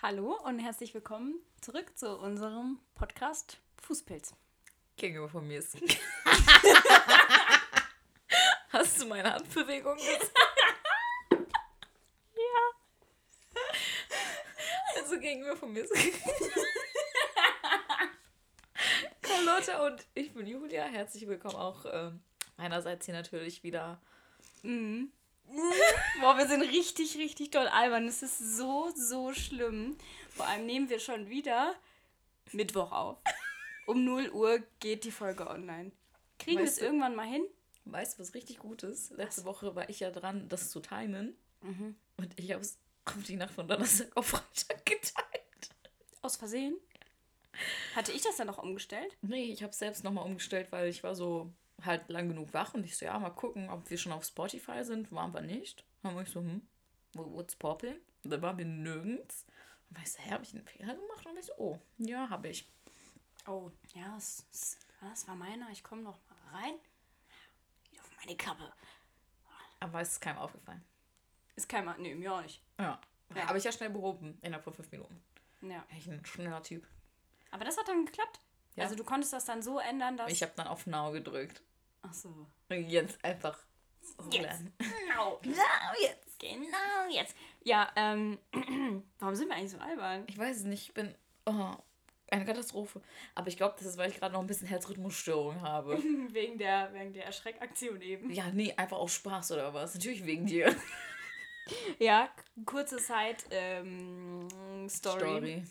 Hallo und herzlich willkommen zurück zu unserem Podcast Fußpilz. Gegenüber von mir ist. Hast du meine Handbewegung gesehen? ja. Also gegenüber von mir ist. Carlotta und ich bin Julia. Herzlich willkommen auch äh, meinerseits hier natürlich wieder. Mhm. Boah, wir sind richtig, richtig doll albern. Es ist so, so schlimm. Vor allem nehmen wir schon wieder Mittwoch auf. Um 0 Uhr geht die Folge online. Kriegen wir es irgendwann mal hin? Weißt du, was richtig gut ist? Letzte Woche war ich ja dran, das zu timen. Mhm. Und ich habe es auf die Nacht von Donnerstag auf Freitag geteilt. Aus Versehen? Hatte ich das dann noch umgestellt? Nee, ich habe selbst nochmal umgestellt, weil ich war so halt lang genug wach und ich so, ja, mal gucken, ob wir schon auf Spotify sind. Waren wir nicht. Dann war ich so, hm, wo- what's poppin'? Und dann waren wir nirgends. Und war ich so, hä, habe ich einen Fehler gemacht? Und ich so, oh, ja, habe ich. Oh, ja, es, es, das war meiner. Ich komme noch mal rein. Wieder auf meine Kappe. Aber es ist keinem aufgefallen. Ist kein Mal. Nee, mir auch nicht. Ja. Ja. Aber ich ja schnell behoben, innerhalb von fünf Minuten. Ja. Echt ein schneller Typ. Aber das hat dann geklappt. Ja. Also du konntest das dann so ändern, dass. Ich habe dann auf Now gedrückt. Ach so. Und jetzt einfach. so Jetzt. Genau. Genau jetzt. Genau jetzt. Ja, ähm, warum sind wir eigentlich so albern? Ich weiß es nicht, ich bin. Oh, eine Katastrophe. Aber ich glaube, das ist, weil ich gerade noch ein bisschen Herzrhythmusstörung habe. wegen der, wegen der Erschreckaktion eben. Ja, nee, einfach aus Spaß oder was? Natürlich wegen dir. Ja, kurze Zeit, ähm, Story. Story.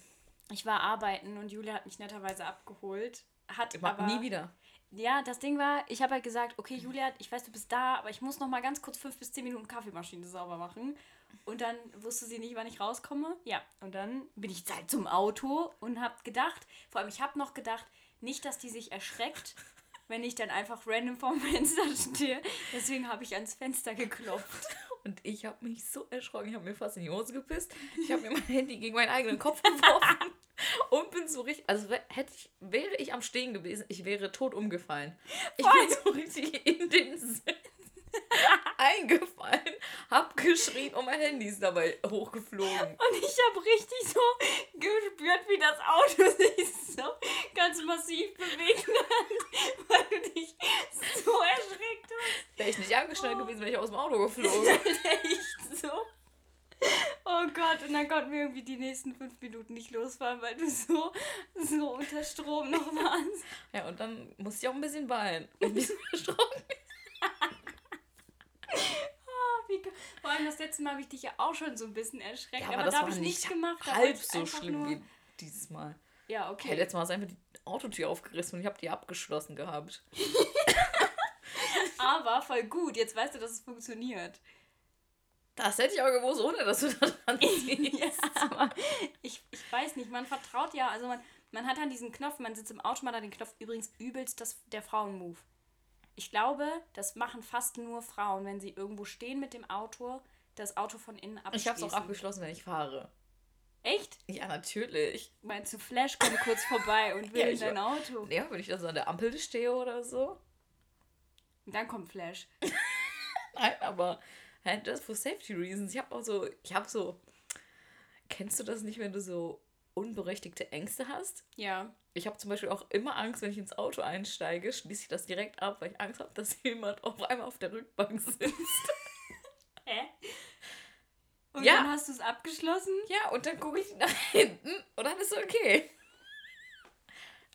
Ich war arbeiten und Julia hat mich netterweise abgeholt. Hat aber, nie wieder. Ja, das Ding war, ich habe halt gesagt, okay, Julia, ich weiß, du bist da, aber ich muss noch mal ganz kurz fünf bis zehn Minuten Kaffeemaschine sauber machen. Und dann wusste sie nicht, wann ich rauskomme. Ja, und dann bin ich halt zum Auto und habe gedacht, vor allem ich habe noch gedacht, nicht, dass die sich erschreckt, wenn ich dann einfach random vorm Fenster stehe. Deswegen habe ich ans Fenster geklopft. Und ich habe mich so erschrocken, ich habe mir fast in die Hose gepisst. Ich habe mir mein Handy gegen meinen eigenen Kopf geworfen und bin so richtig, also hätte ich, wäre ich am Stehen gewesen, ich wäre tot umgefallen. Ich bin so richtig in den Sitz eingefallen, hab geschrien und mein Handy ist dabei hochgeflogen. Und ich habe richtig so gespürt, wie das Auto sich so ganz massiv bewegt hat, weil du dich so erschreckt hast. Wäre ich nicht angeschnallt gewesen, wäre ich aus dem Auto geflogen. Echt so. Oh Gott, und dann konnten wir irgendwie die nächsten fünf Minuten nicht losfahren, weil du so, so unter Strom noch warst. Ja, und dann musste ich auch ein bisschen weinen. Bin so erschrocken. Ah, wie Vor allem das letzte Mal habe ich dich ja auch schon so ein bisschen erschreckt, Ja, aber, aber das da habe ich nichts nicht gemacht. halb so schlimm nur- wie dieses Mal. Ja, okay. letztes Mal ist einfach die Autotür aufgerissen und ich habe die abgeschlossen gehabt. Aber voll gut, jetzt weißt du, dass es funktioniert. Das hätte ich auch gewusst, ohne dass du da dran ziehst. Ja, aber ich, ich weiß nicht, man vertraut ja, also man, man hat dann diesen Knopf, man sitzt im Auto, man hat den Knopf übrigens übelst das, der Frauenmove. Ich glaube, das machen fast nur Frauen, wenn sie irgendwo stehen mit dem Auto, das Auto von innen abschließen. Ich habe es auch abgeschlossen, wenn ich fahre. Echt? Ja, natürlich. Meinst du, Flash kommt kurz vorbei und will Ja, in dein Auto? Ja, wenn ich da so an der Ampel stehe oder so. Und dann kommt Flash. Nein, aber hey, das for safety reasons. Ich habe auch so, ich habe so, kennst du das nicht, wenn du so unberechtigte Ängste hast? Ja. Ich habe zum Beispiel auch immer Angst, wenn ich ins Auto einsteige, schließe ich das direkt ab, weil ich Angst habe, dass jemand auf einmal auf der Rückbank sitzt. Hä? Und Ja. dann hast du es abgeschlossen? Ja, und dann gucke ich nach hinten und dann ist okay.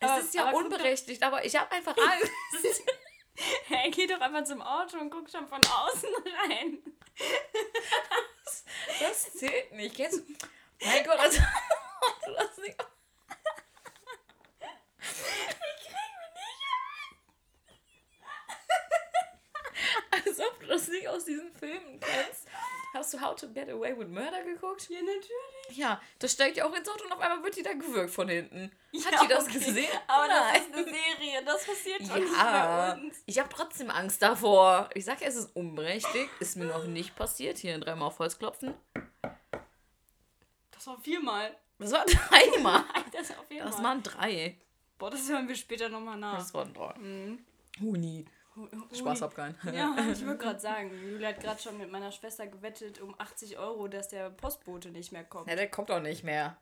Es Aber- ist ja aber unberechtigt, aber ich habe einfach Angst. Hey, geh doch einfach zum Auto und guck schon von außen rein. Das zählt nicht. Kennst du? Mein Gott, also, du hast nicht. Als ob du das nicht aus diesen Filmen kennst. Hast du How to Get Away with Murder geguckt? Ja, natürlich. Ja, das steigt ja auch ins Auto und auf einmal wird die da gewürgt von hinten. Hat Ja, die das okay. gesehen? Aber das Nein. ist eine Serie, das passiert schon nicht Ja, bei uns. ich habe trotzdem Angst davor. Ich sag, es ist unberechtigt. Ist mir noch nicht passiert. Hier dreimal auf Holz klopfen. Das war viermal. Das war dreimal. Das war viermal. Das waren drei. Boah, das hören wir später nochmal nach. Das waren drei. Mhm. Huni. Spaß hab keinen. Ja, ich wollte gerade sagen, Julia hat gerade schon mit meiner Schwester gewettet um 80 Euro, dass der Postbote nicht mehr kommt. Ja, der kommt doch nicht mehr.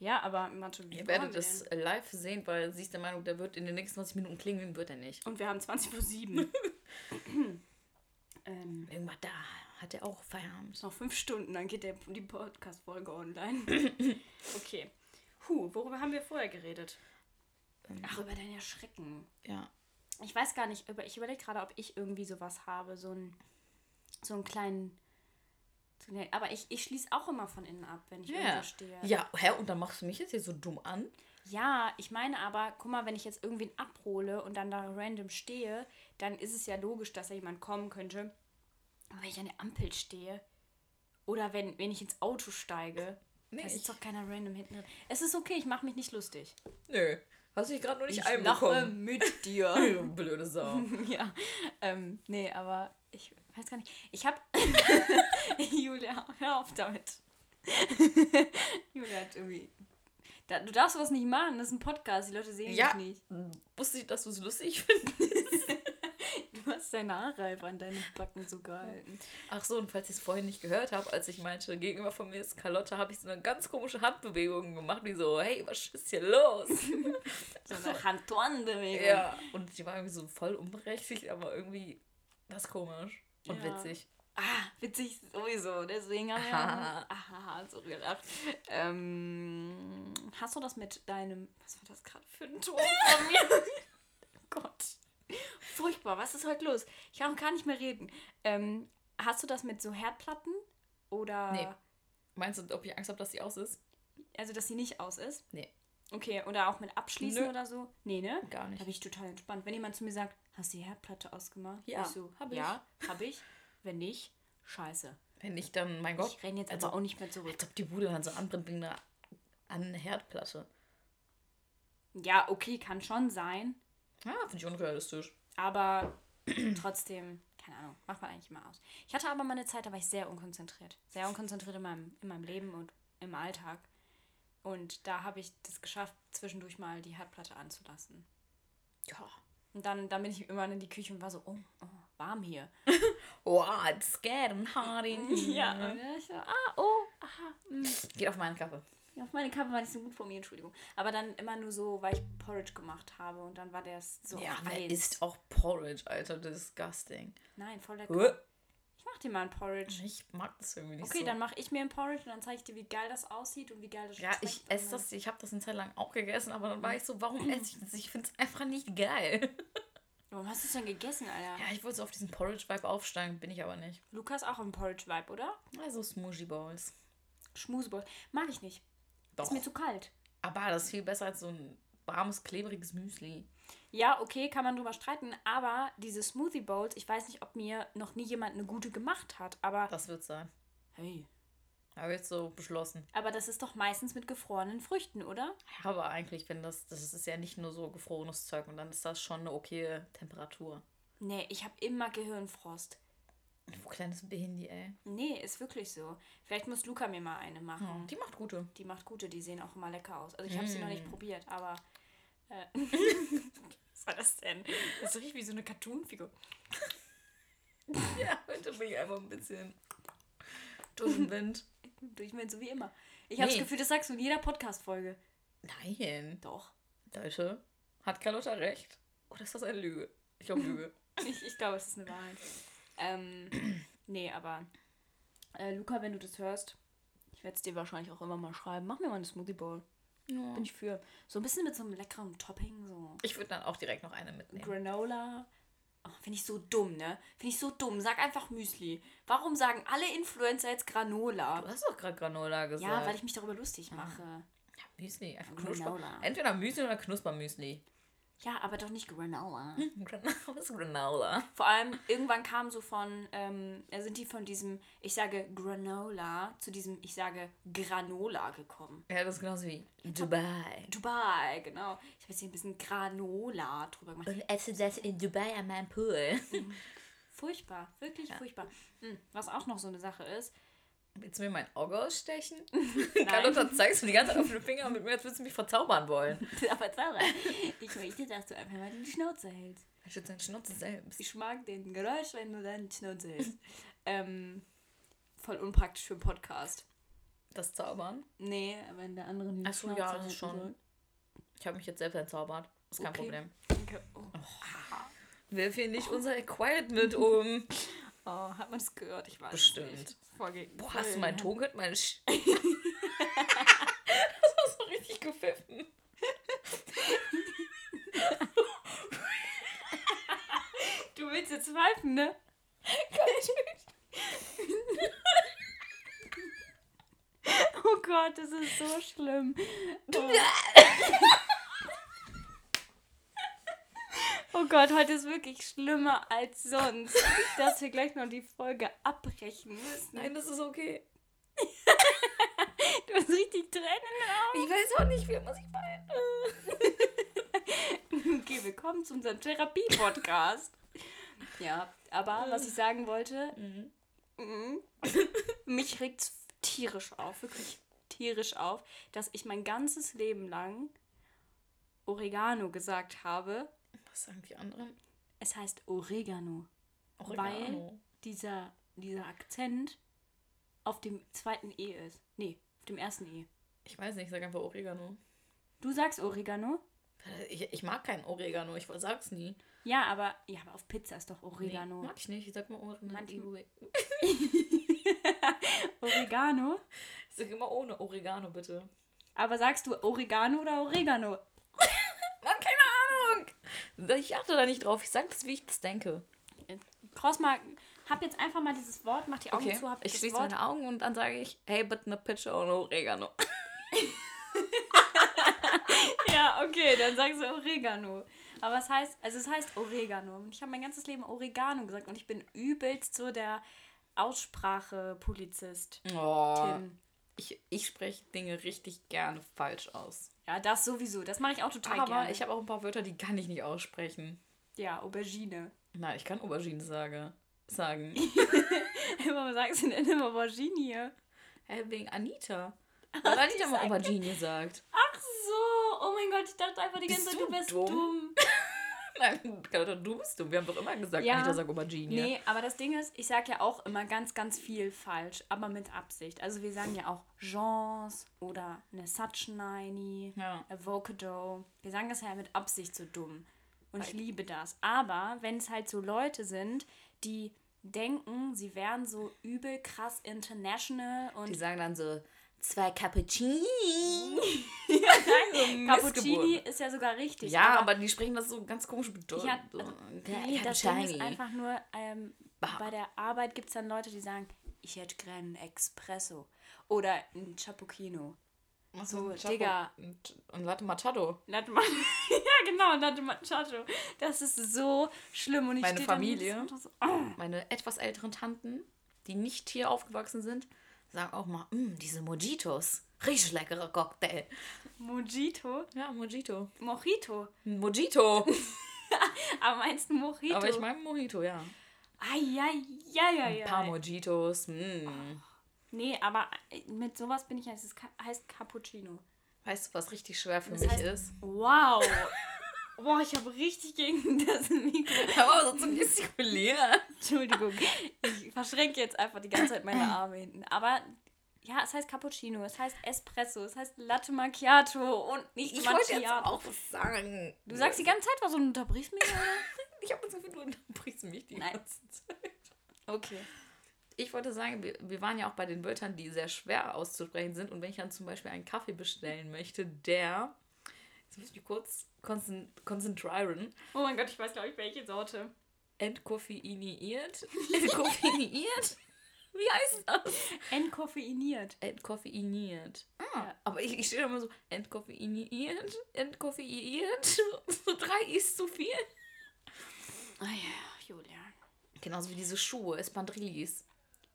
Ja, aber Mathe, wie Ihr werdet es live sehen, weil sie ist der Meinung, der wird in den nächsten 20 Minuten klingeln, wird er nicht. Und wir haben 20 vor 7. ähm, Irgendwann da hat er auch Feierabend. noch fünf Stunden, dann geht der, die Podcast-Folge online. okay. Huh, worüber haben wir vorher geredet? Ach, über deine Schrecken. Ja. Ich weiß gar nicht, ich überlege gerade, ob ich irgendwie sowas habe, so einen, so einen kleinen. eine- Aber ich, ich schließe auch immer von innen ab, wenn ich Ja. irgendwo stehe. Ja, hä? Und dann machst du mich jetzt hier so dumm an? Ja, ich meine aber, guck mal, wenn ich jetzt irgendwen abhole und dann da random stehe, dann ist es ja logisch, dass da jemand kommen könnte. Aber wenn ich an der Ampel stehe oder wenn, wenn ich ins Auto steige, Nee, da ist doch keiner random hinten drin. Es ist okay, ich mache mich nicht lustig. Nö. Hast du dich gerade nur nicht Ich einbekommen? lache mit dir. Blöde Sau. ja, ähm, nee, aber ich weiß gar nicht. Ich hab. Julia, hör auf damit. Julia hat irgendwie. Da, du darfst sowas nicht machen, das ist ein Podcast, die Leute sehen Ja. dich nicht. Wusste ich, dass du es lustig findest? Hast deine Haare einfach an deinen Backen so gehalten. Ach so, und falls ihr es vorhin nicht gehört habt, als ich meinte, gegenüber von mir ist Carlotta, habe ich so eine ganz komische Handbewegung gemacht, wie so, hey, was ist hier los? So eine Hand-One-Bewegung. ja. Und die war irgendwie so voll unberechtigt, aber irgendwie das komisch und Ja. witzig. Ah, witzig sowieso. Deswegen haben wir Aha. aha, so gelacht. Ähm, hast du das mit deinem. Was war das gerade für ein Ton von mir? Gott. Furchtbar, was ist heute los? Ich kann auch gar nicht mehr reden. Ähm, hast du das mit so Herdplatten? Oder. Nee. Meinst du, ob ich Angst habe, dass sie aus ist? Also, dass sie nicht aus ist? Nee. Okay, oder auch mit Abschließen Nö. oder so? Nee, ne? Gar Da nicht. bin ich total entspannt. Wenn jemand zu mir sagt, hast du die Herdplatte ausgemacht? Ja, ich so, hab ich. Ja, hab ich. Wenn nicht, scheiße. Wenn nicht, dann, mein Gott. Ich renne jetzt also, aber auch nicht mehr zurück. Als ob die Bude dann so anbrennt wegen einer an Herdplatte. Ja, okay, kann schon sein. Ja, finde ich unrealistisch. Aber trotzdem, keine Ahnung, macht man eigentlich immer aus. Ich hatte aber mal eine Zeit, da war ich sehr unkonzentriert. Sehr unkonzentriert in meinem, in meinem Leben und im Alltag. Und da habe ich das geschafft, zwischendurch mal die Herdplatte anzulassen. Ja. Und dann, dann bin ich immer in die Küche und war so, oh, oh warm hier. Oh, it's and hot in here. Ja, und dann ich so, ah, oh, aha. mm. Geht auf meine Kappe. Ja, Auf meine Kappe war nicht so gut von mir, Entschuldigung. Aber dann immer nur so, weil ich Porridge gemacht habe und dann war der so ja, wer isst auch Porridge, Alter? Disgusting. Nein, voll lecker. Huh? Ich mach dir mal ein Porridge. Ich mag das irgendwie nicht Okay, so. dann mache ich mir ein Porridge und dann zeige ich dir, wie geil das aussieht und wie geil das ja, ich esse das, ich habe das eine Zeit lang auch gegessen, aber dann war ich so, warum esse ich das? Ich finde es einfach nicht geil. Warum hast du es denn gegessen, Alter? Ja, ich wollte so auf diesen Porridge-Vibe aufsteigen, bin ich aber nicht. Lukas auch im Porridge-Vibe, oder? Also Smoothie Balls. Schmuseball. Mag ich nicht. Doch. Ist mir zu kalt. Aber das ist viel besser als so ein warmes, klebriges Müsli. Ja, okay, kann man drüber streiten, aber diese Smoothie Bowls, ich weiß nicht, ob mir noch nie jemand eine gute gemacht hat, aber Das wird sein. hey, Habe ich jetzt so beschlossen. aber das ist doch meistens mit gefrorenen Früchten, oder? Ja, aber eigentlich, wenn das, das ist ja nicht nur so gefrorenes Zeug und dann ist das schon eine okay Temperatur. Nee, ich habe immer Gehirnfrost. Wo kleines Behindi, ey. Nee, ist wirklich so. Vielleicht muss Luca mir mal eine machen. Die macht gute. Die macht gute, die sehen auch immer lecker aus. Also ich habe sie noch nicht Mm. probiert, aber. Äh, was war das denn? Das riecht wie so eine Cartoon-Figur. Ja, heute bin ich einfach ein bisschen durch den Wind. Ich meine, so wie immer. Ich habe das Nee. Gefühl, das sagst du in jeder Podcast-Folge. Nein. Doch. Leute, hat Carlotta recht? Oder ist das eine Lüge? Ich glaube Lüge. Ich, ich glaube, es ist eine Wahrheit. Ähm, nee, aber äh, Luca, wenn du das hörst, ich werde es dir wahrscheinlich auch immer mal schreiben. Mach mir mal eine Smoothie Bowl. Ja. Bin ich für. So ein bisschen mit so einem leckeren Topping, so Ich würde dann auch direkt noch eine mitnehmen. Granola. Oh, Finde ich so dumm, ne? Finde ich so dumm. Sag einfach Müsli. Warum sagen alle Influencer jetzt Granola? Du hast doch gerade Granola gesagt. Ja, weil ich mich darüber lustig mache. Ja, Müsli, einfach Granola. Knusper. Entweder Müsli oder Knuspermüsli. Ja, aber doch nicht Granola. Granola ist Granola. Vor allem, irgendwann kam so von, ähm, sind die von diesem, ich sage Granola, zu diesem, ich sage Granola gekommen. Ja, das ist genauso wie Dubai. Dubai, genau. Ich habe jetzt hier ein bisschen Granola drüber gemacht. Und esse das in Dubai an meinem Pool. Furchtbar, wirklich furchtbar. Hm, was auch noch so eine Sache ist, Willst du mir mein Auge ausstechen? Carlotta, zeigst du die ganze Zeit auf den Finger und mit mir, als würdest du mich verzaubern wollen. aber Zara, ich möchte, dass du einfach mal die Schnauze hältst. Ich schütze deine Schnauze selbst. Ich mag den Geräusch, wenn du deine Schnauze hältst. ähm, voll unpraktisch für einen Podcast. Das Zaubern? Nee, wenn der andere die Ach so, ja, das schon. soll. Ich habe mich jetzt selbst entzaubert. Ist kein Okay. Problem. Okay. Oh. Wirf hier nicht unser Equipment um. Oh, hat man das gehört? Ich weiß es Bestimmt. nicht. Ge- Boah, hast du meinen Ton gehört? Meine Sch das war so richtig gepfiffen. Du willst jetzt pfeifen, ne? Oh Gott, das ist so schlimm. Oh. Oh Gott, heute ist wirklich schlimmer als sonst, dass wir gleich noch die Folge abbrechen müssen. Nein, das ist okay. Du hast richtig Tränen in den Augen. Ich weiß auch nicht, wie muss ich weinen. Okay, willkommen zu unserem Therapie-Podcast. Ja, aber was ich sagen wollte, mhm, mich regt tierisch auf, wirklich tierisch auf, dass ich mein ganzes Leben lang Oregano gesagt habe. Was sagen die anderen? Es heißt Oregano, weil dieser, dieser Akzent auf dem zweiten E ist. Nee, auf dem ersten E. Ich weiß nicht, ich sag einfach Oregano. Du sagst Oregano? Ich, ich mag keinen Oregano, ich sag's nie. Ja, aber, ja, aber auf Pizza ist doch Oregano. Nee, mag ich nicht, ich sag mal Oregano. Oregano? Ich sag immer ohne Oregano, bitte. Aber sagst du Oregano oder Oregano? Ich achte da nicht drauf, ich sag das, wie ich das denke. Cross mal, hab jetzt einfach mal dieses Wort, mach die Augen Okay, zu, hab ich schließe meine Augen und dann sage ich, hey, bitte eine Pizza ohne Oregano. Ja, okay, dann sagst du Oregano. Aber es heißt, also es heißt Oregano. Und Ich habe mein ganzes Leben Oregano gesagt und ich bin übelst so der Aussprache-Polizist. Oh, Tim. Ich, ich spreche Dinge richtig gerne falsch aus. Ja, das sowieso. Das mache ich auch total Aber gerne. ich habe auch ein paar Wörter, die kann ich nicht aussprechen. ja, Aubergine. Nein, ich kann Aubergine sage, sagen. Warum sagst du denn immer Aubergine? Hä, wegen Anita. Weil Anita mal Aubergine sagt. Ach so, oh mein Gott, ich dachte einfach die Bist ganze Zeit, du du wärst dumm? dumm. Nein, du bist dumm. Wir haben doch immer gesagt, Ja. Anita sagt Aubergine. Nee, aber das Ding ist, ich sage ja auch immer ganz, ganz viel falsch, aber mit Absicht. Also wir sagen ja auch Jeans oder eine Satchnaini, Ja. Avocado. Wir sagen das ja mit Absicht so dumm. Und ich liebe das. Aber wenn es halt so Leute sind, die denken, sie wären so übel krass international Die und sagen dann so, zwei Cappuccini. Cappuccini ist ja sogar richtig. Ja, aber, die sprechen das so ganz komisch bedeutet. Ja, also, Nee, das Ding ist einfach nur, ähm, bei der Arbeit gibt es dann Leute, die sagen, ich hätte gerne einen Espresso. Oder ein Cappuccino. so, Digga. Und, und Latte Machado. Latte Ma- ja, genau, Latte Macchiato. Das ist so schlimm. Und ich Meine Familie. so, oh. Meine etwas älteren Tanten, die nicht hier aufgewachsen sind, sagen auch mal, "Mm, diese Mojitos. Richtig leckerer Cocktail. Mojito? Ja, Mojito. Mojito. Mojito. Aber meinst du Mojito? Aber ich meine Mojito, ja. Ai, ai, ai, ai, Ein paar. Mojitos. Mm. Nee, aber äh, mit sowas bin ich es heißt Cappuccino. Weißt du, was richtig schwer für Das mich heißt- ist? Wow. Boah, ich habe richtig gegen das Mikro. Aber so zu gestikulieren. Entschuldigung. Ich verschränke jetzt einfach die ganze Zeit meine Arme hinten. Aber ja, es heißt Cappuccino, es heißt Espresso, es heißt Latte Macchiato und nicht Ich wollte jetzt Macchiato. auch was sagen. Du sagst die ganze Zeit was und unterbrichst mich, oder? Ich habe das Gefühl, du unterbrichst mich die Nein. ganze Zeit. Okay. Ich wollte sagen, wir, wir waren ja auch bei den Wörtern, die sehr schwer auszusprechen sind. Und wenn ich dann zum Beispiel einen Kaffee bestellen möchte, der. Ich mich kurz konzen- konzentrieren. Oh mein Gott, ich weiß, glaube ich, welche Sorte. Entkoffeiniert. Entkoffeiniert? Wie heißt das? Entkoffeiniert. Entkoffeiniert. Ah, Ja. aber ich, ich stehe da immer so, entkoffeiniert, entkoffeiniert. So drei ist zu viel. Ah ja, Julian. Genauso wie diese Schuhe, Espandrillis.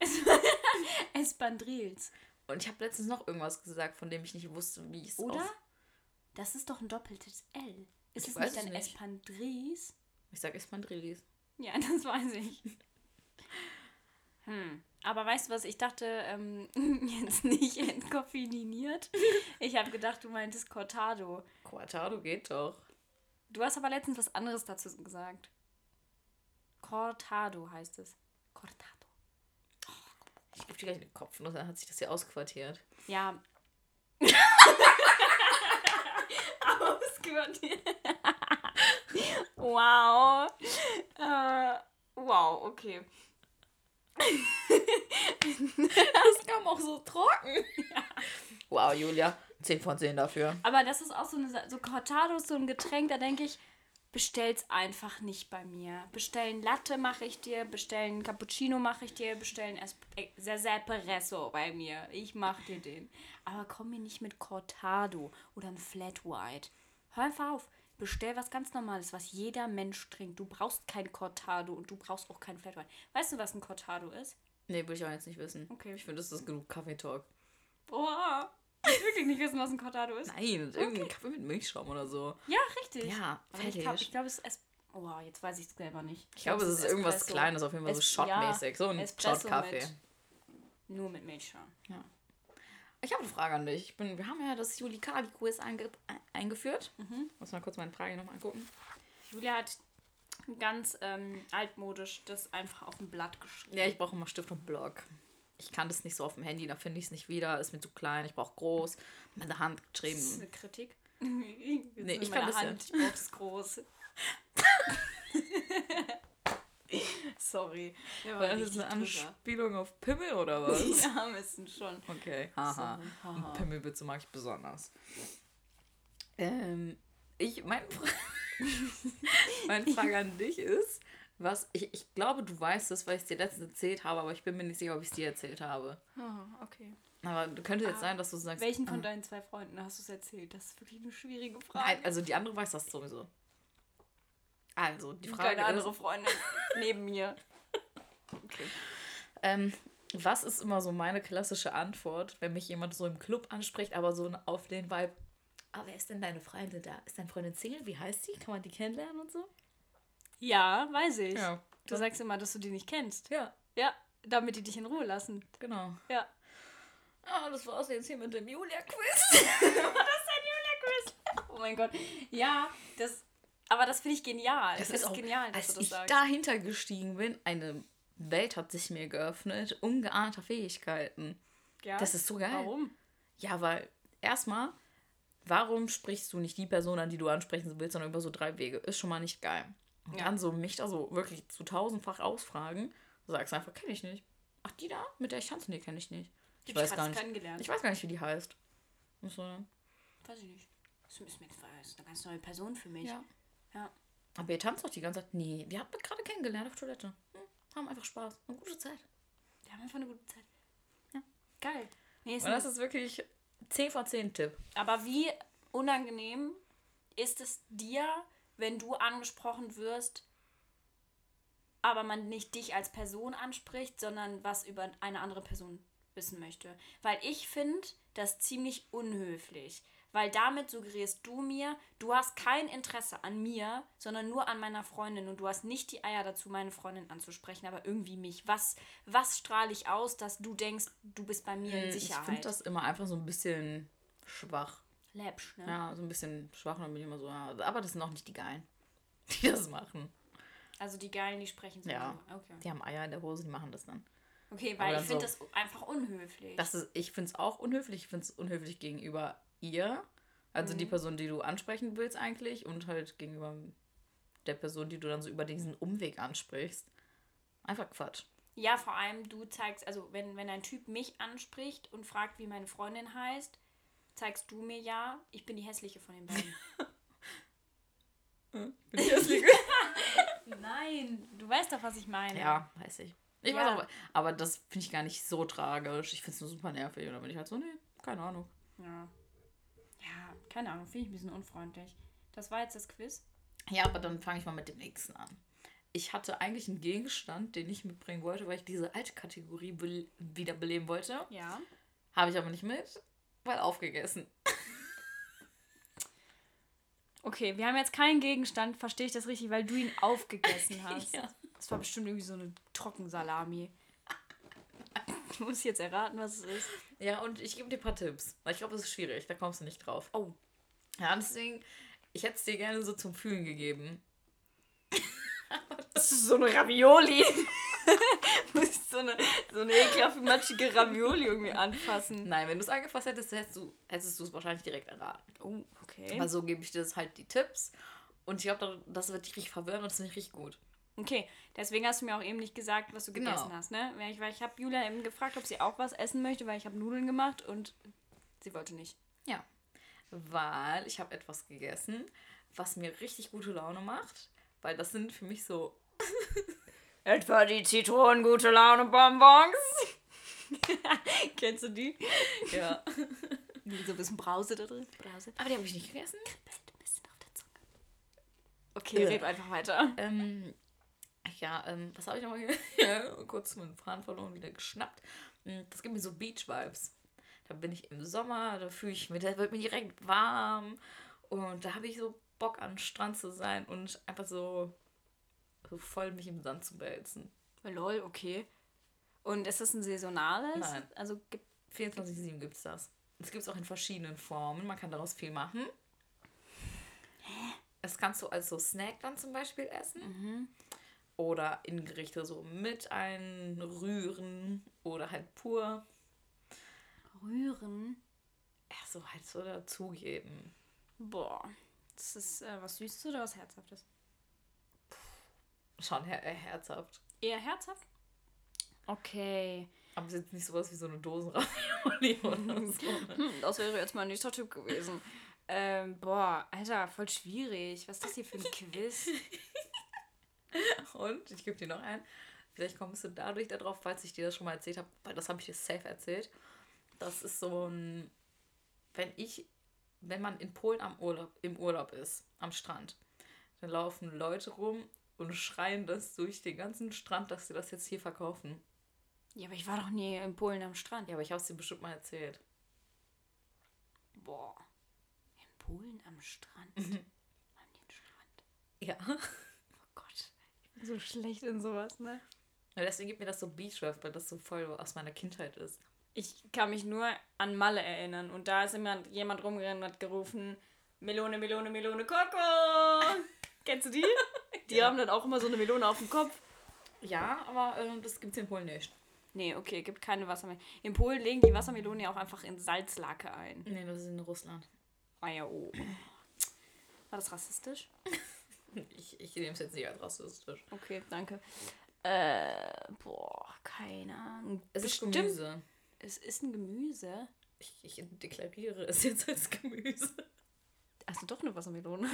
Espandrils. Und ich habe letztens noch irgendwas gesagt, von dem ich nicht wusste, wie ich es Oder? Das ist doch ein doppeltes L. Ist Ich es nicht es ein nicht. Espandris? Ich sage Espandrillis. Ja, das weiß ich. Hm. Aber weißt du was, ich dachte ähm, jetzt nicht entkoffeiniert. Ich habe gedacht, du meintest Cortado. Cortado geht doch. Du hast aber letztens was anderes dazu gesagt. Cortado heißt es. Cortado. Ich gebe dir gleich in den Kopf, und dann hat sich das hier ausquartiert. Ja. Ausquartiert. wow. Äh, wow, okay. Das kam auch so trocken. Wow, Julia, 10 von 10 dafür. Aber das ist auch so eine so Cortado ist so ein Getränk, da denke ich, bestell's einfach nicht bei mir. Bestellen Latte mache ich dir, bestellen Cappuccino mache ich dir, bestellen es äh, Espresso bei mir. Ich mache dir den. Aber komm mir nicht mit Cortado oder ein Flat White. Hör einfach auf. Bestell was ganz Normales, was jeder Mensch trinkt. Du brauchst kein Cortado und du brauchst auch kein Flat White. Weißt du, was ein Cortado ist? Nee, will ich auch jetzt nicht wissen. Okay. Ich finde, das ist genug Kaffeetalk. Boah. Ich will wirklich nicht wissen, was ein Cortado ist. Nein, irgendein Kaffee mit Milchschaum oder so. Ja, richtig. Ja, Aber ich fertig. glaube, ich glaub, es ist. Oh, jetzt weiß ich es selber nicht. Ich glaube, es ist irgendwas Espresso. Kleines, auf jeden Fall so Es- Shot-mäßig. So ein Shot-Kaffee. Nur mit Milchschaum. Ich habe eine Frage an dich. Ich bin, wir haben ja das Juli-Kali-Quiz einge eingeführt. Muss mal kurz meine Frage nochmal angucken. Julia hat ganz ähm, altmodisch das einfach auf dem Blatt geschrieben. Ja, ich brauche immer Stift und Block. Ich kann das nicht so auf dem Handy, da finde ich es nicht wieder. Ist mir zu klein. Ich brauche groß. Mit der Hand Das ist geschrieben. eine Kritik. nee, ich kann das ja. Hand. Ich brauch das groß. Sorry. Wir War das eine richtig drüber. Anspielung auf Pimmel oder was? Ja, müssen schon. Okay, haha. So, Und haha. Pimmelwitze mag ich besonders. Ähm, ich, mein Fra meine Frage an dich ist, was, ich, ich glaube, du weißt es, weil ich es dir letztens erzählt habe, aber ich bin mir nicht sicher, ob ich es dir erzählt habe. Oh, okay. Aber könnte jetzt Ah, sein, dass du sagst. Welchen von ah, deinen zwei Freunden hast du es erzählt? Das ist wirklich eine schwierige Frage. Nein, also die andere weiß das sowieso. Also, die Frage Deine ist, andere Freundin neben mir. Okay. ähm, was ist immer so meine klassische Antwort, wenn mich jemand so im Club anspricht, aber so auf den Vibe, ah, wer ist denn deine Freundin da? Ist deine Freundin Single? Wie heißt sie? Kann man die kennenlernen und so? Ja, weiß ich. Ja. Du sagst immer, dass du die nicht kennst. Ja, Ja, damit die dich in Ruhe lassen. genau. Ja. Ah, das war's jetzt hier mit dem Julia-Quiz. Oh mein Gott. Ja, das. Aber das finde ich genial. Das Das, ist auch, genial, dass als du das ich sagst. dahinter gestiegen bin, eine Welt hat sich mir geöffnet, ungeahnter Fähigkeiten. ja? Das ist so geil. Warum? Ja, weil erstmal, warum sprichst du nicht die Person an, die du ansprechen willst, sondern über so drei Wege? Ist schon mal nicht geil. Und Ja. dann so mich da so wirklich zu tausendfach ausfragen, du sagst einfach, kenne ich nicht. Ach, die da, mit der ich tanze, die kenne ich nicht. Ich Die weiß hat's gar nicht. kennengelernt. Ich weiß gar nicht, wie die heißt. Was soll denn? Weiß ich nicht. Das ist mir das ist eine ganz neue Person für mich. Ja. Ja. Aber ihr tanzt doch die ganze Zeit. Nee, wir haben gerade kennengelernt auf Toilette. Hm, haben einfach Spaß. Eine gute Zeit. Wir haben einfach eine gute Zeit. Ja. Geil. Nee, ist das ist wirklich 10 von 10 Tipp. aber wie unangenehm ist es dir, wenn du angesprochen wirst, aber man nicht dich als Person anspricht, sondern was über eine andere Person wissen möchte? Weil ich finde das ziemlich unhöflich. Weil damit suggerierst du mir, du hast kein Interesse an mir, sondern nur an meiner Freundin und du hast nicht die Eier dazu, meine Freundin anzusprechen, aber irgendwie mich. Was, was strahle ich aus, dass du denkst, du bist bei mir in Ich Sicherheit? finde das immer einfach so ein bisschen schwach. Läppsch, ne? Ja, so ein bisschen schwach und dann bin ich immer so, ja, aber das sind auch nicht die Geilen, die das machen. Also die Geilen, die sprechen so. Ja. Okay. Die haben Eier in der Hose, die machen das dann. Okay, weil ich finde so- das einfach unhöflich. Das ist, ich finde es auch unhöflich. Ich finde es unhöflich gegenüber ihr, also die Person, die du ansprechen willst eigentlich und halt gegenüber der Person, die du dann so über diesen Umweg ansprichst. Einfach Quatsch. ja, vor allem du zeigst, also wenn, wenn ein Typ mich anspricht und fragt, wie meine Freundin heißt, zeigst du mir ja, ich bin die hässliche von den beiden. Bin ich hässlich? Nein, du weißt doch, was ich meine. ja, weiß ich. Ich Ja. weiß auch, aber das finde ich gar nicht so tragisch. Ich finde es nur super nervig. Und dann bin ich halt so, nee, keine Ahnung. Ja, ja keine Ahnung, finde ich ein bisschen unfreundlich. Das war jetzt das Quiz. Ja, aber dann fange ich mal mit dem nächsten an. Ich hatte eigentlich einen Gegenstand, den ich mitbringen wollte, weil ich diese alte Kategorie bel wieder beleben wollte. Ja. Habe ich aber nicht mit, weil aufgegessen. Okay, wir haben jetzt keinen Gegenstand, verstehe ich das richtig, weil du ihn aufgegessen hast. Ja. Das war bestimmt irgendwie so eine Trockensalami. Du musst jetzt erraten, was es ist. Ja, und ich gebe dir ein paar Tipps. Weil ich glaube, es ist schwierig, da kommst du nicht drauf. Oh. Ja, deswegen, ich hätte es dir gerne so zum Fühlen gegeben. Das ist so eine Ravioli. du musst so eine, so eine ekelhafte, matschige Ravioli irgendwie anfassen. Nein, wenn du es angefasst hättest, hättest du hättest du es wahrscheinlich direkt erraten. Oh, okay. Aber so gebe ich dir das halt die Tipps. Und ich glaube, das wird dich richtig verwirren und das finde ich richtig gut. Okay, deswegen hast du mir auch eben nicht gesagt, was du Genau. gegessen hast, ne? Weil ich, weil ich habe Julia eben gefragt, ob sie auch was essen möchte, weil ich habe Nudeln gemacht und sie wollte nicht. Ja. Weil ich habe etwas gegessen, was mir richtig gute Laune macht. Weil das sind für mich so. Etwa die Zitronen gute Laune Bonbons. Kennst du die? Ja. So ein bisschen Brause da drin. Brause. Aber die habe ich nicht gegessen. Kribbelt ein bisschen auf der Zunge. Okay, Ja. red einfach weiter. Ähm, ja, ähm, was habe ich nochmal ja, kurz meinen Faden verloren, wieder geschnappt. Mm, Das gibt mir so Beach-Vibes. Da bin ich im Sommer, da fühle ich mich, da wird mir direkt warm. Und da habe ich so Bock an Strand zu sein und einfach so, so voll mich im Sand zu wälzen. Lol, okay. Und ist das ein saisonales? Nein. Also gibt 24-7 gibt es das. Es gibt es auch in verschiedenen Formen. Man kann daraus viel machen. Das kannst du als so Snack dann zum Beispiel essen. Oder in Gerichte so mit einrühren. Oder halt pur. Rühren. Ja, so halt so dazugeben. Boah. Das ist äh, was Süßes oder was Herzhaftes? Schon her äh, herzhaft. Eher herzhaft? Okay. Aber es ist jetzt nicht sowas wie so eine Dosenravioli oder so. Hm, das wäre jetzt mein nächster Tipp gewesen. Ähm, boah, Alter, voll schwierig. Was ist das hier für ein Quiz? Und ich gebe dir noch einen. Vielleicht kommst du dadurch darauf, falls ich dir das schon mal erzählt habe, weil das habe ich dir safe erzählt. Das ist so ein, wenn ich, wenn man in Polen am Urlaub, im Urlaub ist, am Strand, dann laufen Leute rum und schreien das durch den ganzen Strand, dass sie das jetzt hier verkaufen. Ja, aber ich war doch nie in Polen am Strand. Ja, aber ich habe es dir bestimmt mal erzählt. Boah. In Polen am Strand. Haben die einen Strand? Ja. Oh Gott. Ich bin so schlecht in sowas, ne? ja deswegen gibt mir das so Beachcraft, weil das so voll aus meiner Kindheit ist. Ich kann mich nur an Malle erinnern. Und da ist immer jemand rumgerannt und hat gerufen: Melone, Melone, Melone, Koko! Kennst du die? Die Ja. haben dann auch immer so eine Melone auf dem Kopf. Ja, aber äh, das gibt es in Polen nicht. Nee, okay, gibt keine Wassermelone. In Polen legen die Wassermelone ja auch einfach in Salzlake ein. Nee, das ist in Russland. Ah ja, oh. War das rassistisch? Ich, ich nehme es jetzt nicht als rassistisch. Okay, danke. Äh, boah, keine Ahnung. Es ist Bestimmt- Gemüse. Es ist ein Gemüse. Ich, ich deklariere es jetzt als Gemüse. Also doch eine Wassermelone.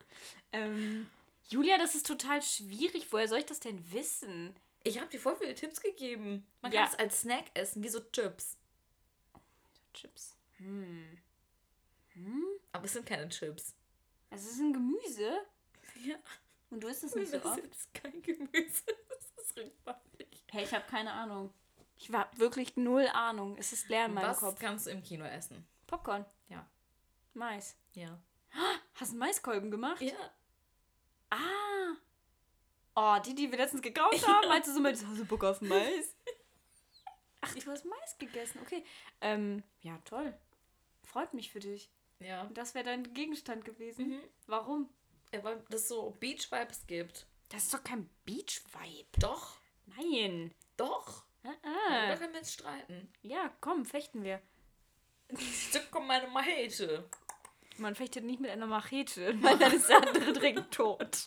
ähm, Julia, das ist total schwierig. Woher soll ich das denn wissen? Ich habe dir voll viele Tipps gegeben. Man Ja. kann es als Snack essen, wie so Chips. Chips. Hm. Aber es sind keine Chips. Es ist ein Gemüse. Ja. Und du isst es nicht so Das oft. ist kein Gemüse. Das ist rückwärtig. Hey, ich habe keine Ahnung. Ich war wirklich null Ahnung. Es ist leer in meinem Was Kopf. kannst du im Kino essen? Popcorn. Ja. Mais. Ja. Hast du Maiskolben gemacht? Ja. Ah. Oh, die, die wir letztens gekauft haben, meinst du so mit, hast du Bock auf Mais? Ach, du hast Mais gegessen, okay. Ähm, ja, toll. Freut mich für dich. Ja. Und das wäre dein Gegenstand gewesen. Mhm. Warum? Weil es so Beach-Vibes gibt. Das ist doch kein Beach-Vibe. Doch. Nein. Doch. Ah, Da ah. können wir jetzt streiten. Ja, komm, fechten wir. Da kommt meine Machete. Man fechtet nicht mit einer Machete, weil dann ist der andere direkt tot.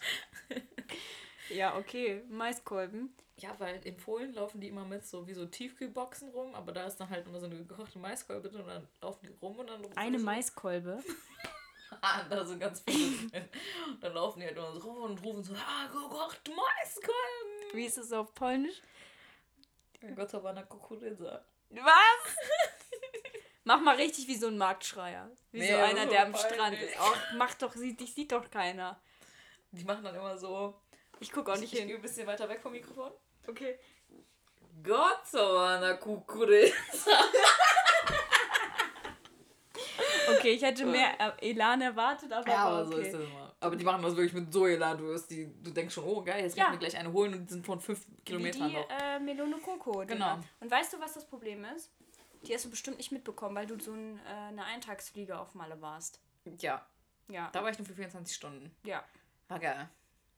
ja, okay. Maiskolben. Ja, weil in Polen laufen die immer mit so wie so Tiefkühlboxen rum, aber da ist dann halt immer so eine gekochte Maiskolbe drin und dann laufen die rum und dann Eine Maiskolbe. Ah, da sind ganz viele dann laufen die halt immer so rum und rufen so, ah, gekochte Maiskolben. Wie ist es auf Polnisch? Gotowana Kukurydza. Was? Mach mal richtig wie so ein Marktschreier. Wie Nee, so einer, der am. Strand ist. Oh, mach doch, sieht, dich sieht doch keiner. Die machen dann immer so. Ich gucke auch nicht ich, ich hin. gehe ein bisschen weiter weg vom Mikrofon. Okay. Gotowana Kukurydza. Okay, ich hätte mehr äh, Elan erwartet, aber, Ja, aber so okay. ist das immer. Aber die machen das wirklich mit so Elan. Du, wirst die, du denkst schon, oh geil, jetzt Ja. ich mir gleich eine holen und die sind von fünf Wie Kilometern die noch. äh, Melone Coco. Genau. Und weißt du, was das Problem ist? Die hast du bestimmt nicht mitbekommen, weil du so ein, äh, eine Eintagsfliege auf Malle warst. Ja, Ja. da war ich nur für 24 Stunden. Ja. War geil.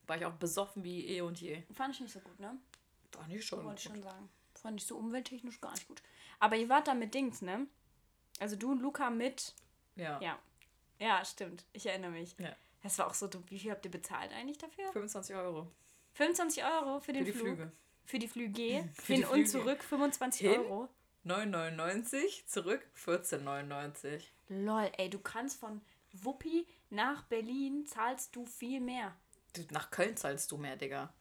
war ich auch besoffen wie eh und je. Fand ich nicht so gut, ne? Fand ich schon. Wollte ich schon sagen. Fand ich so umwelttechnisch gar nicht gut. Aber ihr wart da mit Dings, ne? Also du und Luca mit. Ja. Ja. Ja, stimmt. Ich erinnere mich. Ja. Das war auch so dumm. Wie viel habt ihr bezahlt eigentlich dafür? 25 Euro. 25 Euro für den Für die Flug. Flüge. Für die Flüge. Für Hin die und Flüge. zurück 25 Hin? Euro. 9,99, zurück 14,99. Lol, ey, du kannst von Wuppi nach Berlin zahlst du viel mehr. Du, Nach Köln zahlst du mehr, Digga.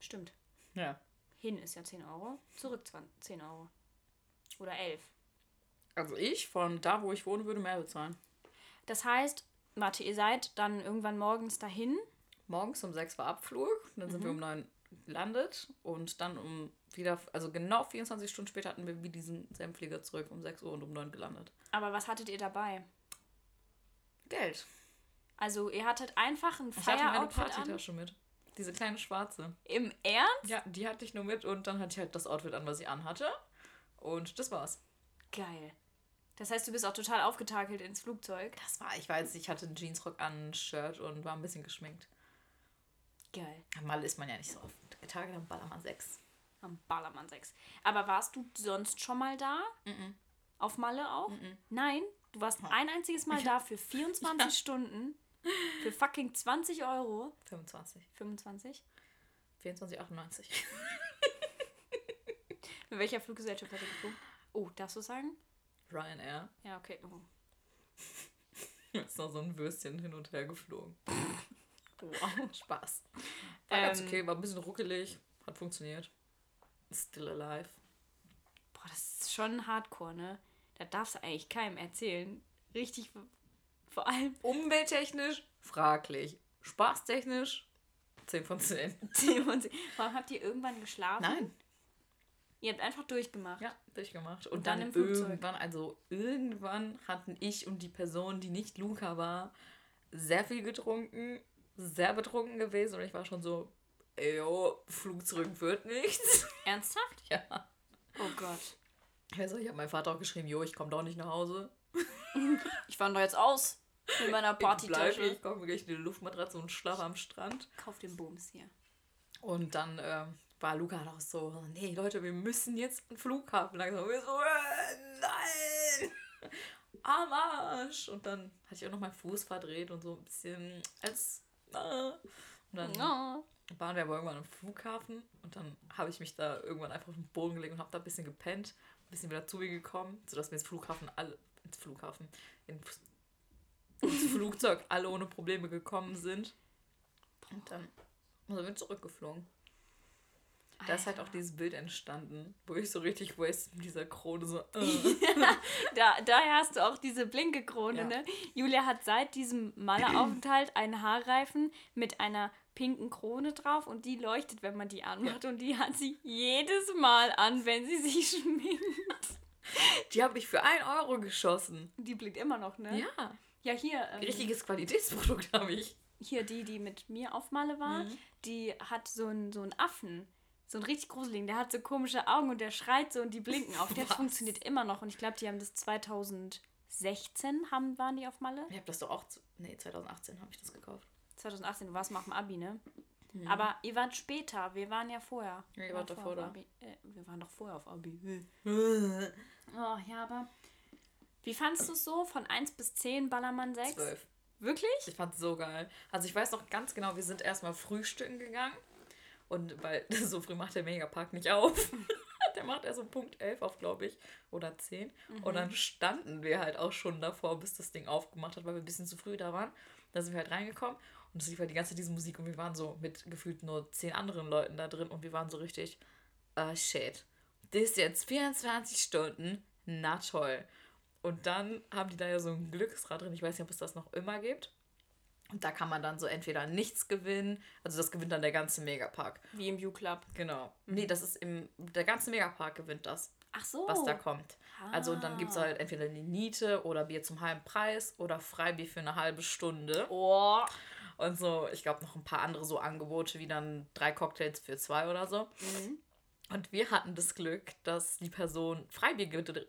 Stimmt. Ja. Hin ist ja 10 Euro, zurück 20, 10 Euro. Oder 11. Also ich von da, wo ich wohne, würde mehr bezahlen. Das heißt, warte, ihr seid dann irgendwann morgens dahin. Morgens um 6 war Abflug, dann sind wir Mhm. um 9 gelandet und dann um wieder, also genau 24 Stunden später hatten wir wie diesen Senflieger zurück, um 6 Uhr und um 9 gelandet. Aber was hattet ihr dabei? Geld. Also ihr hattet einfach ein Ich hatte meine. Partytasche mit. Diese kleine schwarze. Im Ernst? Ja, die hatte ich nur mit und dann hatte ich halt das Outfit an, was ich anhatte. Und das war's. Geil. Das heißt, du bist auch total aufgetakelt ins Flugzeug. Das war, ich weiß, ich hatte einen Jeansrock an, ein Shirt und war ein bisschen geschminkt. Geil. Mal ist man ja nicht so oft getarget am Ballermann 6. Am Ballermann 6. Aber warst du sonst schon mal da? Auf Malle auch? Nein, du warst ein einziges Mal da für 24 Stunden. Für fucking 20 Euro. 25. 25? 24,98. Mit welcher Fluggesellschaft hat er geflogen? Oh, darfst du sagen? Ryanair. Ja, okay. Oh. Ist noch so ein Würstchen hin und her geflogen. Wow. Spaß. War ganz Ähm. okay, war ein bisschen ruckelig. Hat funktioniert. Still alive. Boah, das ist schon hardcore, ne? Da darfst du eigentlich keinem erzählen. Richtig, vor allem Umwelttechnisch fraglich. Spaßtechnisch 10 von 10. Warum habt ihr irgendwann geschlafen? Nein. Ihr habt einfach durchgemacht. Ja, durchgemacht. Und, Und dann dann, im Flugzeug. irgendwann, also irgendwann hatten ich und die Person, die nicht Luca war, sehr viel getrunken, sehr betrunken gewesen und ich war schon so, ey, yo, Flug zurück wird nichts. Ernsthaft? ja. Oh Gott. Also ich habe meinem Vater auch geschrieben, jo, ich komme doch nicht nach Hause. Ich wandere jetzt aus mit meiner Ich Partytasche. ich komme gleich in die Luftmatratze und schlafe am Strand. Kauf den Bums hier. Und dann ähm, war Luca noch so, nee Leute, wir müssen jetzt einen Flughafen langsam. Und wir so, äh, nein, am Arsch. Und dann hatte ich auch noch meinen Fuß verdreht und so ein bisschen als, äh. und dann Ja. waren wir aber irgendwann am Flughafen und dann habe ich mich da irgendwann einfach auf den Boden gelegt und habe da ein bisschen gepennt, ein bisschen wieder zu mir gekommen, sodass wir ins Flughafen alle, ins Flughafen, ins, ins Flugzeug alle ohne Probleme gekommen sind. Und dann sind wir zurückgeflogen. Da ist halt auch dieses Bild entstanden, wo ich so richtig wasted mit dieser Krone so. Äh. Da, daher hast du auch diese blinke Krone, Ja. ne? Julia hat seit diesem Maler-Aufenthalt einen Haarreifen mit einer pinken Krone drauf und die leuchtet, wenn man die anmacht. Und die hat sie jedes Mal an, wenn sie sich schminkt. Die habe ich für 1 Euro geschossen. Die blinkt immer noch, ne? Ja. Ja, hier. Ähm, Richtiges Qualitätsprodukt habe ich. hier die, die mit mir auf Malle war, Mhm. die hat so einen so einen Affen. So einen richtig gruseligen. Der hat so komische Augen und der schreit so und die blinken auf. Der Was? funktioniert immer noch. Und ich glaube, die haben das 2016 haben, waren die auf Malle. Ich habe das doch auch. Nee, 2018 habe ich das gekauft. 2018, du warst mal auf dem Abi, ne? Aber ihr wart später, wir waren ja vorher. Ja, ihr Wir wart waren davor da. Abi. Äh, wir waren doch vorher auf Abi. Oh, ja, aber. Wie fandst du es so? Von 1 bis 10 Ballermann 6? 12. Wirklich? Ich fand's so geil. Also ich weiß noch ganz genau, wir sind erstmal frühstücken gegangen. Und weil so früh macht der Megapark nicht auf. der macht erst um Punkt 11 auf, glaube ich. Oder 10. Und dann standen wir halt auch schon davor, bis das Ding aufgemacht hat, weil wir ein bisschen zu früh da waren. Da sind wir halt reingekommen und es lief halt die ganze Zeit diese Musik und wir waren so mit gefühlt nur 10 anderen Leuten da drin und wir waren so richtig, ah shit, das ist jetzt 24 Stunden, na toll. Und dann haben die da ja so ein Glücksrad drin, ich weiß nicht, ob es das noch immer gibt. Und da kann man dann so entweder nichts gewinnen, also das gewinnt dann der ganze Megapark. Wie im U-Club. Genau. Nee, das ist im, der ganze Megapark gewinnt das, Ach so. was da kommt. Also und dann gibt es Ah. halt entweder die Niete oder Bier zum halben Preis oder Freibier für eine halbe Stunde. Oh. Und so, ich glaube, noch ein paar andere so Angebote, wie dann drei Cocktails für zwei oder so. Mhm. Und wir hatten das Glück, dass die Person Freibier gedre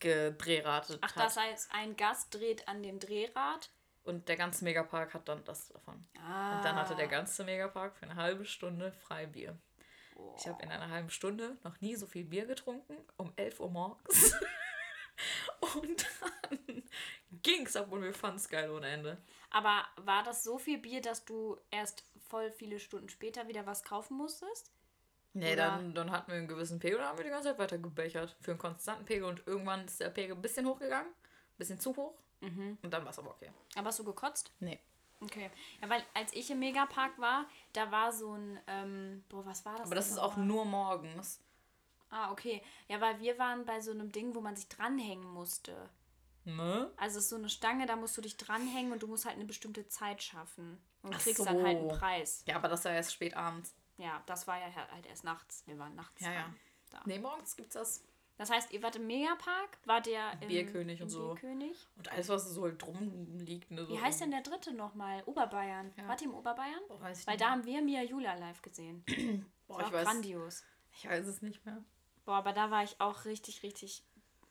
gedrehratet Ach, hat. das heißt, ein Gast dreht an dem Drehrad Und der ganze Megapark hat dann das davon. Ah. Und dann hatte der ganze Megapark für eine halbe Stunde Freibier. Ich habe in einer halben Stunde noch nie so viel Bier getrunken, um 11 Uhr morgens. und dann ging es ab und wir fanden es geil ohne Ende. Aber war das so viel Bier, dass du erst voll viele Stunden später wieder was kaufen musstest? Nee, Oder- dann, dann hatten wir einen gewissen Pegel und haben wir die ganze Zeit weiter gebechert. Für einen konstanten Pegel und irgendwann ist der Pegel ein bisschen hochgegangen. Ein bisschen zu hoch. Und dann war es aber okay. Aber hast du gekotzt? Nee. Okay. Ja, weil als ich im Megapark war, da war so ein, ähm, boah, was war das? Aber das ist auch nochmal? nur morgens. Ah, okay. Ja, weil wir waren bei so einem Ding, wo man sich dranhängen musste. Ne? Also es ist so eine Stange, da musst du dich dranhängen und du musst halt eine bestimmte Zeit schaffen. Und Ach kriegst dann halt einen so. Preis. Ja, aber das war erst spät abends. Ja, das war ja halt erst nachts. Wir waren nachts Ja, ja. dran. Da. Nee, morgens gibt's das. Das heißt, ihr wart im Megapark, wart ihr im Bierkönig im und so. Bierkönig. Und alles, was so halt drum liegt. Ne, so Wie heißt denn der dritte nochmal? Oberbayern. Wart ihr im Oberbayern? Boah, ich Weil nicht. da haben wir Mia Julia live gesehen. Boah, Das ich war auch weiß, grandios. ich weiß es nicht mehr. Boah, aber da war ich auch richtig, richtig,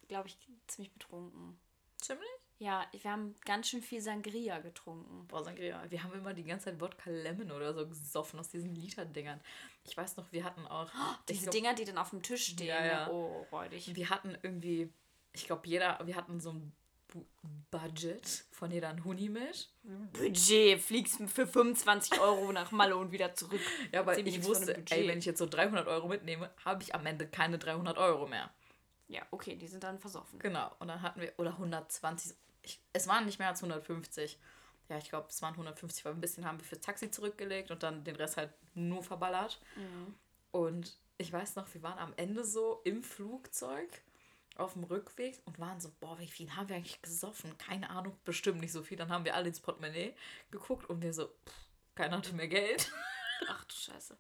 glaube ich, ziemlich betrunken. Ziemlich? Ja, wir haben ganz schön viel Sangria getrunken. Boah, Sangria. Wir haben immer die ganze Zeit Wodka Lemon oder so gesoffen aus diesen Literdingern. Ich weiß noch, wir hatten auch. ich Diese glaub, Dinger, die dann auf dem Tisch stehen. Ja, ja. ne? Oh, räudig. Wir hatten irgendwie, ich glaube, jeder, wir hatten so ein Bu- Budget von jeder ein Huni mit. Budget, fliegst für 25 Euro nach Malle und wieder zurück. Ja, aber ich wusste, ey, wenn ich jetzt so 300 Euro mitnehme, habe ich am Ende keine 300 Euro mehr. Ja, okay, die sind dann versoffen. Genau. Und dann hatten wir, oder 120, ich, es waren nicht mehr als 150. Ja, ich glaube, es waren 150, weil ein bisschen haben wir fürs Taxi zurückgelegt und dann den Rest halt nur verballert. Und ich weiß noch, wir waren am Ende so im Flugzeug auf dem Rückweg und waren so, boah, wie viel haben wir eigentlich gesoffen? Keine Ahnung, bestimmt nicht so viel. Dann haben wir alle ins Portemonnaie geguckt und wir so, pff, keiner hatte mehr Geld. Ach du Scheiße.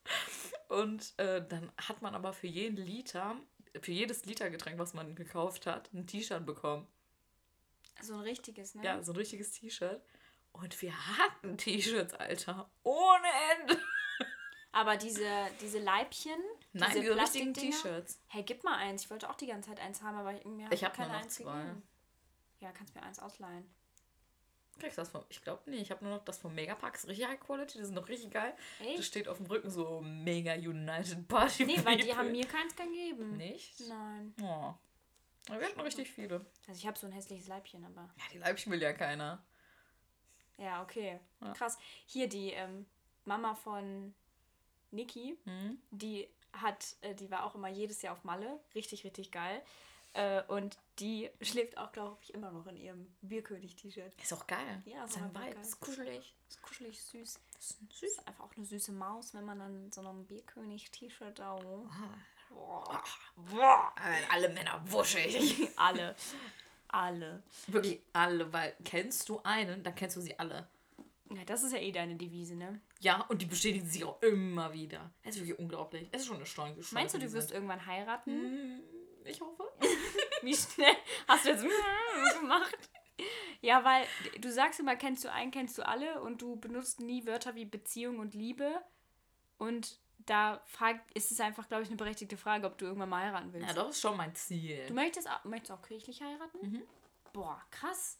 Und äh, dann hat man aber für jeden Liter, für jedes Litergetränk, was man gekauft hat, ein T-Shirt bekommen. So ein richtiges, ne? Ja, so ein richtiges T-Shirt. Und wir hatten T-Shirts, Alter. Ohne Ende. Aber diese, diese Leibchen, Nein, diese diese richtigen T-Shirts. Hey, gib mal eins. Ich wollte auch die ganze Zeit eins haben, aber mir Ich hab keine noch eins zwei. gegeben. Ja, kannst mir eins ausleihen. Kriegst du das vom, ich glaube, nee, ich habe nur noch das vom Megapack. Ist richtig High Quality, das ist noch richtig geil. Echt? Das steht auf dem Rücken so Mega United Party. Nee, weil die haben mir keins gegeben. Nicht? Nein. Oh. Wir hatten richtig viele. Also ich habe so ein hässliches Leibchen, aber. Ja, die Leibchen will ja keiner. Ja, okay. Ja. Krass. Hier die ähm, Mama von Niki, Hm? die hat, äh, die war auch immer jedes Jahr auf Malle. Richtig, richtig geil. Äh, und die schläft auch, glaube ich, immer noch in ihrem Bierkönig-T-Shirt. Ist auch geil. Ja, ist einfach Vibe ist kuschelig. Ist kuschelig, süß. Ist Süß. Ist einfach auch eine süße Maus, wenn man dann so einem Bierkönig-T-Shirt da. Oh. Boah. Boah, alle Männer wuschig. Alle. Alle. Wirklich alle, weil kennst du einen, dann kennst du sie alle. Ja, das ist ja eh deine Devise, ne? Ja, und die bestätigen sich auch immer wieder. Es ist wirklich unglaublich. Es ist schon eine Steuer. Meinst du, du wirst irgendwann heiraten? Ich hoffe. Wie schnell hast du jetzt gemacht? Ja, weil du sagst immer, kennst du einen, kennst du alle und du benutzt nie Wörter wie Beziehung und Liebe. Und da fragt, ist es einfach, glaube ich, eine berechtigte Frage, ob du irgendwann mal heiraten willst. Ja, doch, ist schon mein Ziel. Du möchtest auch, möchtest auch kirchlich heiraten? Boah, krass.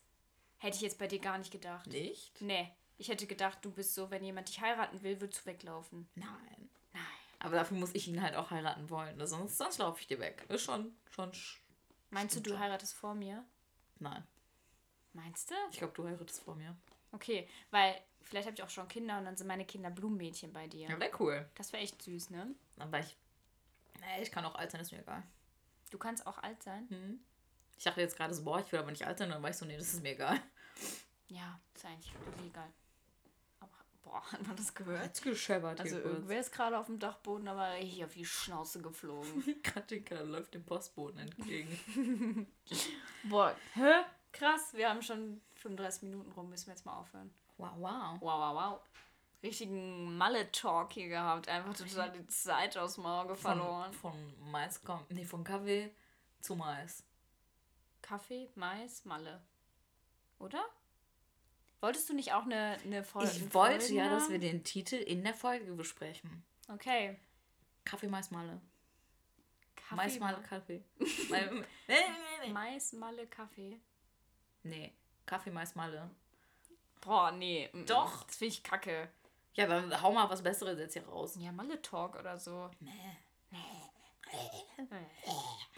Hätte ich jetzt bei dir gar nicht gedacht. Nicht? Nee. Ich hätte gedacht, du bist so, wenn jemand dich heiraten will, würdest du weglaufen. Nein. Nein. Aber dafür muss ich ihn halt auch heiraten wollen. ne? Sonst, sonst laufe ich dir weg. Ist schon, schon. sch- Meinst du, du schon. heiratest vor mir? Nein. Meinst du? Ich glaube, du heiratest vor mir. Okay, weil vielleicht habe ich auch schon Kinder und dann sind meine Kinder Blumenmädchen bei dir. Ja, wäre cool. Das wäre echt süß, ne? Aber ich. Nee, ich kann auch alt sein, ist mir egal. Du kannst auch alt sein. Hm. Ich dachte jetzt gerade so, boah, ich will aber nicht alt sein. Dann war ich so, nee, das ist mir egal. Ja, ist eigentlich wirklich egal. Aber, boah, hat man das gehört? Jetzt gescheppert Also hier irgendwer ist gerade auf dem Dachboden, aber richtig auf die Schnauze geflogen. Katinka läuft dem Postboten entgegen. boah, hä? Krass, wir haben schon 35 Minuten rum, müssen wir jetzt mal aufhören. Wow, wow. Wow, wow, wow. Richtigen Malle-Talk hier gehabt. Einfach total die Zeit aus dem Auge verloren. Von, von Mais kommt. Nee, von Kaffee zu Mais. Kaffee, Mais, Malle. Oder? Wolltest du nicht auch eine, eine Folge? Ich wollte ja, dass wir den Titel in der Folge besprechen. Okay. Kaffee, Mais, Malle. Kaffee, Mais, Malle, Kaffee. Mais, Malle, Kaffee. nee, Kaffee, Mais, Malle. Boah, nee. Doch. Das finde ich kacke. Ja, dann hau mal was Besseres jetzt hier raus. Ja, Malle Talk oder so.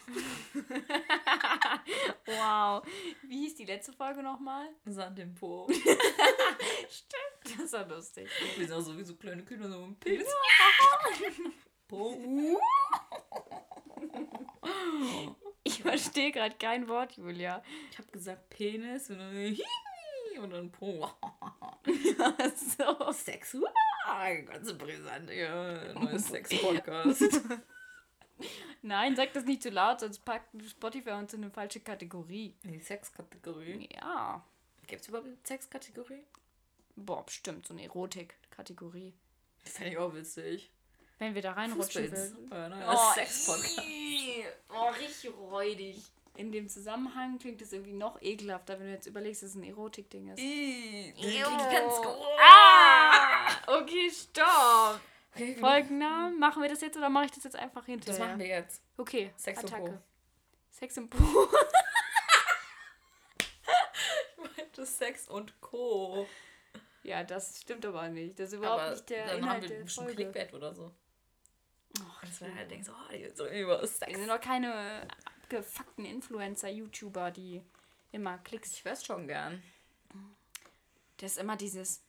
wow. Wie hieß die letzte Folge nochmal? Sand im Po. Stimmt. Das war lustig. Wir sind auch sowieso kleine Kinder, so ein Pilz. Po. Ich verstehe gerade kein Wort, Julia. Ich habe gesagt Penis und dann und dann Po. so. Sexual. Ganz brisant, ja. Neues Sex-Podcast. Nein, sag das nicht zu laut, sonst packt Spotify uns in eine falsche Kategorie. Die Sexkategorie. Ja. Gibt es überhaupt eine Sexkategorie? Boah, bestimmt, so eine Erotik-Kategorie. Fände ich auch witzig. Wenn wir da reinrutschen würden. Ja, ne? Oh, Sex-Podcast. Oh, richtig räudig. In dem Zusammenhang klingt es irgendwie noch ekelhafter, wenn du jetzt überlegst, dass es ein Erotik-Ding ist. Ganz groß. Ah! Okay, stopp. Okay, genug. Folgennamen. Machen wir das jetzt oder mache ich das jetzt einfach hinterher? Das machen wir jetzt. Okay, Sex und Attacke. Po. Sex und Po. Das Sex und Co. ja, das stimmt aber nicht. Das ist überhaupt Aber nicht der dann Inhalt haben wir der Folge. Clickbait oder so. Ach, Das wäre halt denkst, oh, die so über Sex. Wir sind doch keine abgefuckten Influencer, YouTuber, die immer Klicks. Ich weiß schon gern. Das ist immer dieses,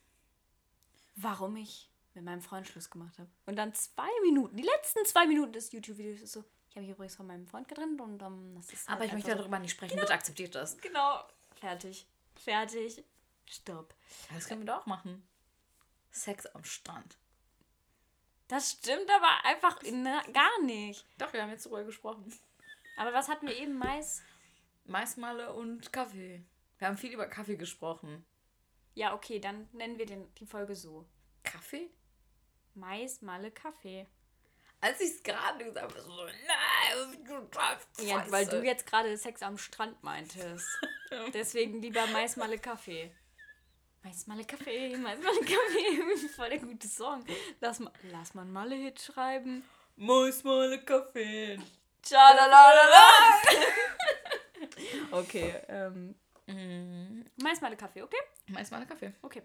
warum ich mit meinem Freund Schluss gemacht habe. Und dann zwei Minuten, die letzten zwei Minuten des YouTube-Videos ist so, ich habe mich übrigens von meinem Freund getrennt und um, das ist. Aber halt ich möchte einfach darüber nicht sprechen. Bitte akzeptiert das. so, Genau. Fertig. Fertig. Stopp. Das können wir doch machen. Sex am Strand. Das stimmt aber einfach na, gar nicht. Doch, wir haben jetzt darüber gesprochen. Aber was hatten wir eben? Mais? Maismalle und Kaffee. Wir haben viel über Kaffee gesprochen. Ja, okay, dann nennen wir den, die Folge so. Kaffee? Mais, Malle, Kaffee. Als ich es gerade gesagt habe, so, nein, du darfst Ja, weil du jetzt gerade Sex am Strand meintest. Deswegen lieber Mais, Malle, Kaffee. Mais, Malle, Kaffee, Mais, Malle, Kaffee. Voll der gute Song. Lass mal, lass mal einen Malle-Hit schreiben. Maismalle Kaffee. Tschalalalala. okay, ähm. Mhm. Mais, Malle, Kaffee, okay? Maismalle Kaffee. Okay.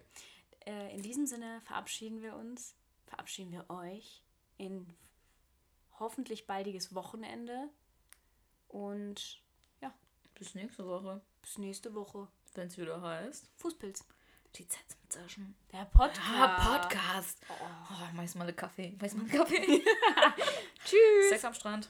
Äh, in diesem Sinne verabschieden wir uns, verabschieden wir euch in hoffentlich baldiges Wochenende. Und ja, Bis nächste Woche, bis nächste Woche. wenn es wieder heißt. Fußpilz. Die Zeit zum Zischen. Der Podcast. Ah, Podcast. Oh, Maismalle Kaffee. Maismalle Kaffee. Tschüss. Sex am Strand.